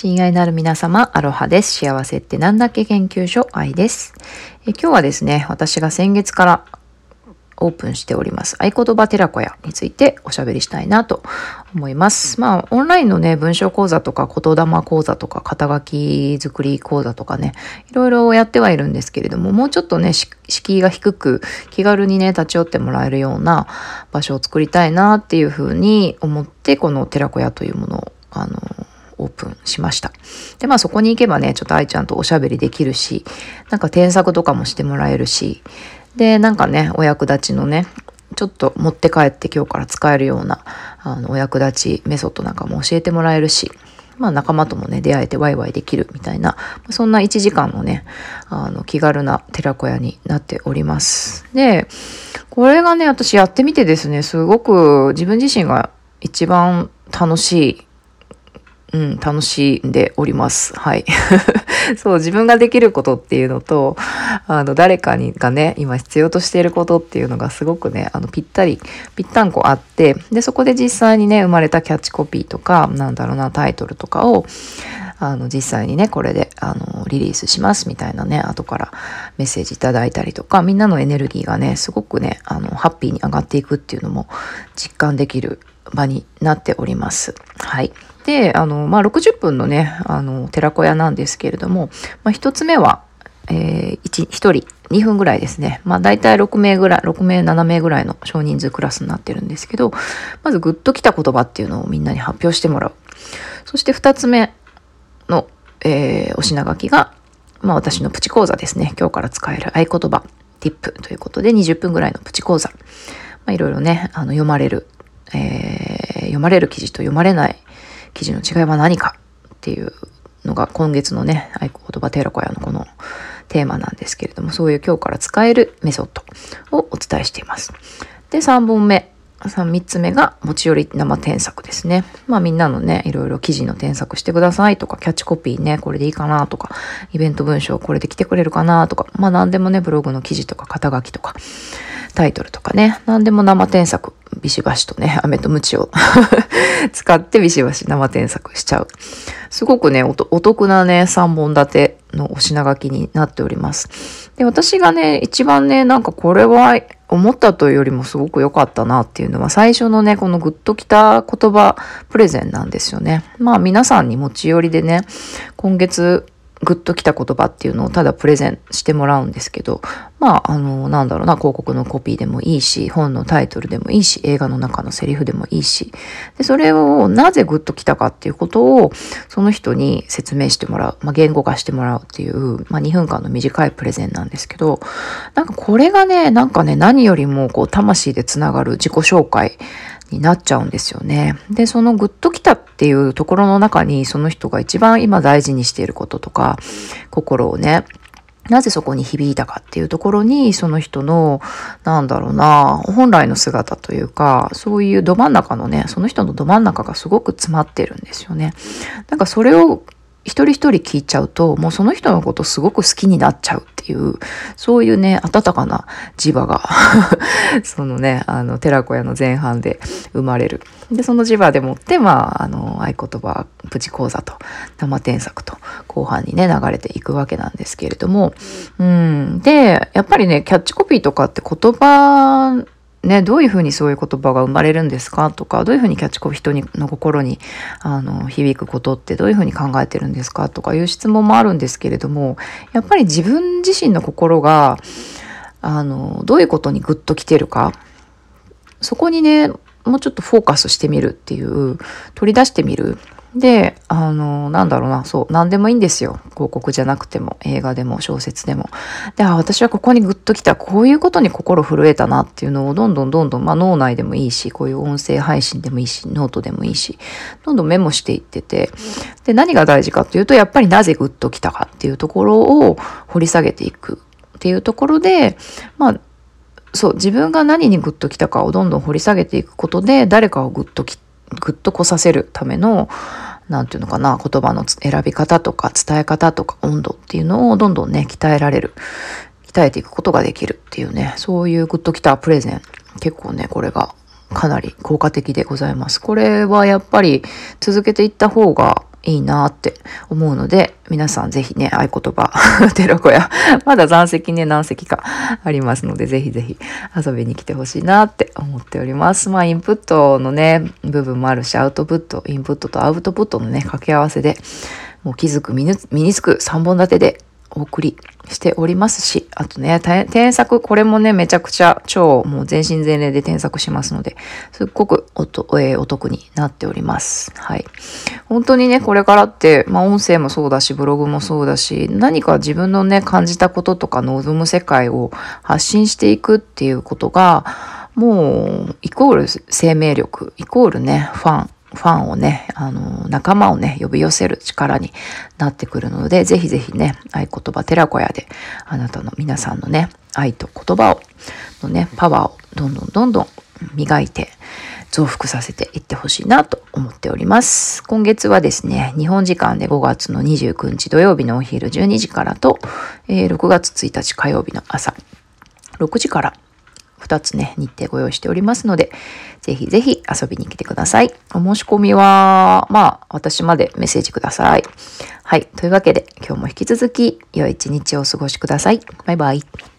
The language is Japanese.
親愛なる皆様、アロハです。幸せってなんだっけ研究所、愛です。え今日はですね、私が先月からオープンしております。合言葉寺子屋についておしゃべりしたいなと思います。まあ、オンラインのね、文章講座とか言霊講座とか肩書き作り講座とかね、いろいろやってはいるんですけれども、もうちょっとね、敷居が低く気軽にね、立ち寄ってもらえるような場所を作りたいなっていうふうに思って、この寺子屋というものを、あの、オープンしました。で、まあそこに行けばね、ちょっと愛ちゃんとおしゃべりできるし、なんか添削とかもしてもらえるし、で、なんかね、お役立ちのね、ちょっと持って帰って今日から使えるような、あの、お役立ちメソッドなんかも教えてもらえるし、まあ仲間ともね、出会えてワイワイできるみたいな、そんな1時間のね、あの、気軽な寺子屋になっております。で、これがね、私やってみてですね、すごく自分自身が一番楽しいうん、楽しんでおります。はい。そう、自分ができることっていうのと、あの、誰かにがね、今必要としていることっていうのがすごくね、あの、ぴったり、ぴったんこあって、で、そこで実際にね、生まれたキャッチコピーとか、なんだろうな、タイトルとかを、あの、実際にね、これで、あの、リリースしますみたいなね、後からメッセージいただいたりとか、みんなのエネルギーがね、すごくね、あの、ハッピーに上がっていくっていうのも実感できる場になっております。はい。で、あの、まあ、60分のね、あの、寺子屋なんですけれども、まあ、1つ目は、えー、1, 1人2分ぐらいですね。まあ大体6名ぐらい、6名、7名ぐらいの少人数クラスになってるんですけど、まずグッときた言葉っていうのをみんなに発表してもらう。そして2つ目の、えー、お品書きが、まあ私のプチ講座ですね。今日から使える合言葉、ティップということで20分ぐらいのプチ講座。まあいろいろね、あの読まれる、えー、読まれる記事と読まれない記事の違いは何かっていうのが今月のね、合言葉テラコヤのこのテーマなんですけれども、そういう今日から使えるメソッドをお伝えしています。で、3本目。3つ目が持ち寄り生添削ですね。まあみんなのね、いろいろ記事の添削してくださいとか、キャッチコピーね、これでいいかなとか、イベント文章これで来てくれるかなとか、まあ何でもね、ブログの記事とか肩書きとか、タイトルとかね、何でも生添削、ビシバシとね、飴とムチを 使ってビシバシ生添削しちゃう。すごくね、お得なね、3本立てのお品書きになっております。で、私がね、一番ね、なんかこれは思ったというよりもすごく良かったなっていうのは、最初のね、このグッときた言葉プレゼンなんですよね。まあ皆さんに持ち寄りでね、今月グッときた言葉っていうのをただプレゼンしてもらうんですけど、まあ、あの、なんだろうな、広告のコピーでもいいし、本のタイトルでもいいし、映画の中のセリフでもいいし、で、それをなぜグッときたかっていうことを、その人に説明してもらう、まあ、言語化してもらうっていう、まあ、2分間の短いプレゼンなんですけど、なんかこれがね、なんかね、何よりもこう、魂でつながる自己紹介になっちゃうんですよね。で、そのグッときたっていうところの中に、その人が一番今大事にしていることとか、心をね、なぜそこに響いたかっていうところに、その人の、なんだろうな、本来の姿というか、そういうど真ん中のね、その人のど真ん中がすごく詰まってるんですよね。なんかそれを一人一人聞いちゃうと、もうその人のことすごく好きになっちゃうっていう、そういうね、温かな磁場が そのね、あの、寺子屋の前半で生まれる。で、その磁場でもって、まあ、あの、合言葉、プチ講座と、生添削と、後半にね、流れていくわけなんですけれども、うん。で、やっぱりね、キャッチコピーとかって言葉ね、どういうふうにそういう言葉が生まれるんですかとか、どういうふうにキャッチコピー人にの心にあの響くことってどういうふうに考えてるんですかとかいう質問もあるんですけれども、やっぱり自分自身の心が、あの、どういうことにグッと来てるか、そこにね、もうちょっとフォーカスしてみるっていう、取り出してみる。で、あの、なんだろうな、そう、何でもいいんですよ。広告じゃなくても、映画でも小説でも。で、あ、私はここにグッときた、こういうことに心震えたなっていうのをどんどんどんどん、まあ脳内でもいいし、こういう音声配信でもいいし、ノートでもいいし、どんどんメモしていってて、で、何が大事かっていうと、やっぱりなぜグッときたかっていうところを掘り下げていく。っていうところで、まあ、そう、自分が何にグッときたかをどんどん掘り下げていくことで、誰かをグッときぐっとこさせるための、なんていうのかな、言葉の選び方とか伝え方とか温度っていうのをどんどんね、鍛えられる。鍛えていくことができるっていうね、そういうグッときたプレゼン。結構ね、これがかなり効果的でございます。これはやっぱり続けていった方が、いいなって思うので、皆さんぜひね、合言葉、寺子屋、まだ残席ね、何席かありますので、ぜひぜひ遊びに来てほしいなって思っております。まあ、インプットのね、部分もあるし、アウトプット、インプットとアウトプットのね、掛け合わせで、もう気づく、身につく3本立てでお送りしておりますし、あとね、添削、これもね、めちゃくちゃ超もう全身全霊で添削しますので、すっごくおと、えー、お得になっております。はい。本当にね、これからって、まあ音声もそうだし、ブログもそうだし、何か自分のね、感じたこととか望む世界を発信していくっていうことが、もう、イコール生命力、イコールね、ファン、ファンをね、あの、仲間をね、呼び寄せる力になってくるので、ぜひぜひね、合言葉寺子屋で、あなたの皆さんのね、愛と言葉を、のね、パワーをどんどんどんどん磨いて、増幅させていってほしいなと思っております。今月はですね、日本時間で5月の29日土曜日のお昼12時からと、えー、6月1日火曜日の朝6時から2つね、日程ご用意しておりますので、ぜひぜひ遊びに来てください。お申し込みは、まあ、私までメッセージください。はい。というわけで、今日も引き続き、良い一日をお過ごしください。バイバイ。